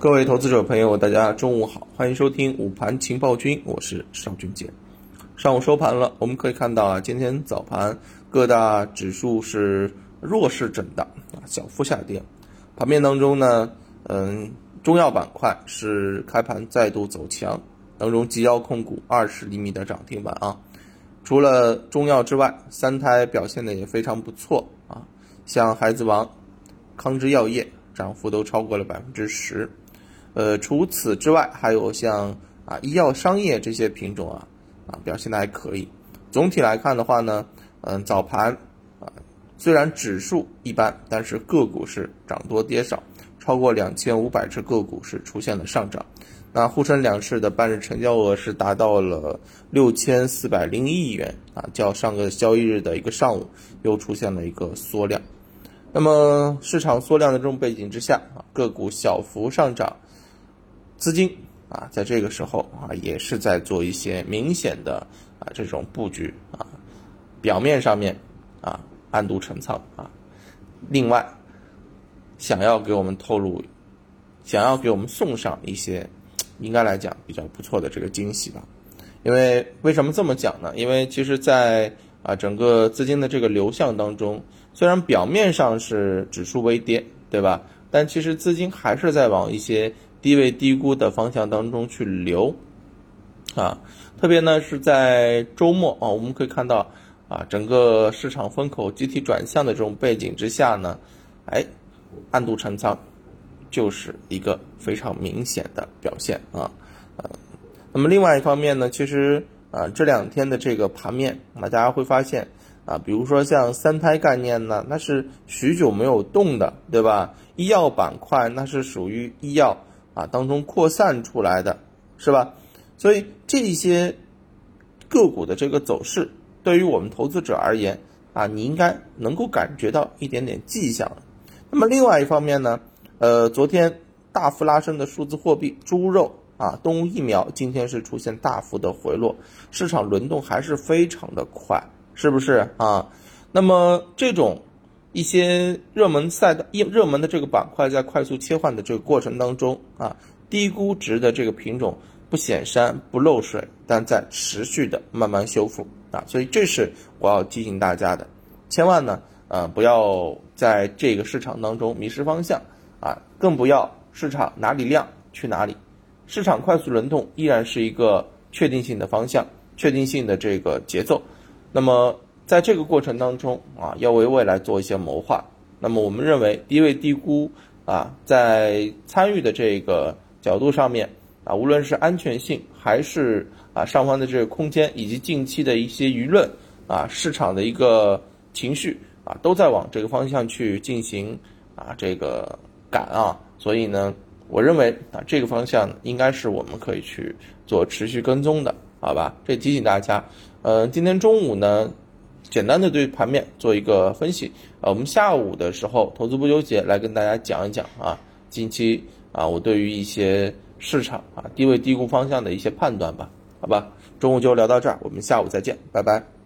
各位投资者朋友，大家中午好，欢迎收听午盘情报君，我是邵俊杰。上午收盘了，我们可以看到啊，今天早盘各大指数是弱势震荡啊，小幅下跌。盘面当中呢，嗯，中药板块是开盘再度走强，当中吉药控股二十厘米的涨停板啊。除了中药之外，三胎表现的也非常不错啊，像孩子王、康之药业涨幅都超过了百分之十。呃，除此之外，还有像啊医药商业这些品种啊，啊表现的还可以。总体来看的话呢，嗯，早盘啊虽然指数一般，但是个股是涨多跌少，超过两千五百只个股是出现了上涨。那沪深两市的半日成交额是达到了六千四百零一亿元啊，较上个交易日的一个上午又出现了一个缩量。那么市场缩量的这种背景之下啊，个股小幅上涨。资金啊，在这个时候啊，也是在做一些明显的啊这种布局啊，表面上面啊暗度陈仓啊，另外想要给我们透露，想要给我们送上一些应该来讲比较不错的这个惊喜吧。因为为什么这么讲呢？因为其实，在啊整个资金的这个流向当中，虽然表面上是指数微跌，对吧？但其实资金还是在往一些。低位低估的方向当中去流，啊，特别呢是在周末啊，我们可以看到啊，整个市场风口集体转向的这种背景之下呢，哎，暗度陈仓就是一个非常明显的表现啊，呃，那么另外一方面呢，其实啊这两天的这个盘面啊，大家会发现啊，比如说像三胎概念呢，那是许久没有动的，对吧？医药板块那是属于医药。啊，当中扩散出来的，是吧？所以这些个股的这个走势，对于我们投资者而言，啊，你应该能够感觉到一点点迹象。那么另外一方面呢，呃，昨天大幅拉升的数字货币、猪肉啊、动物疫苗，今天是出现大幅的回落，市场轮动还是非常的快，是不是啊？那么这种。一些热门赛道、热热门的这个板块在快速切换的这个过程当中啊，低估值的这个品种不显山不漏水，但在持续的慢慢修复啊，所以这是我要提醒大家的，千万呢，呃，不要在这个市场当中迷失方向啊，更不要市场哪里亮去哪里，市场快速轮动依然是一个确定性的方向、确定性的这个节奏，那么。在这个过程当中啊，要为未来做一些谋划。那么我们认为低位低估啊，在参与的这个角度上面啊，无论是安全性还是啊上方的这个空间，以及近期的一些舆论啊市场的一个情绪啊，都在往这个方向去进行啊这个赶啊。所以呢，我认为啊这个方向应该是我们可以去做持续跟踪的，好吧？这提醒大家。呃，今天中午呢。简单的对盘面做一个分析，呃，我们下午的时候投资不纠结来跟大家讲一讲啊，近期啊我对于一些市场啊低位低估方向的一些判断吧，好吧，中午就聊到这儿，我们下午再见，拜拜。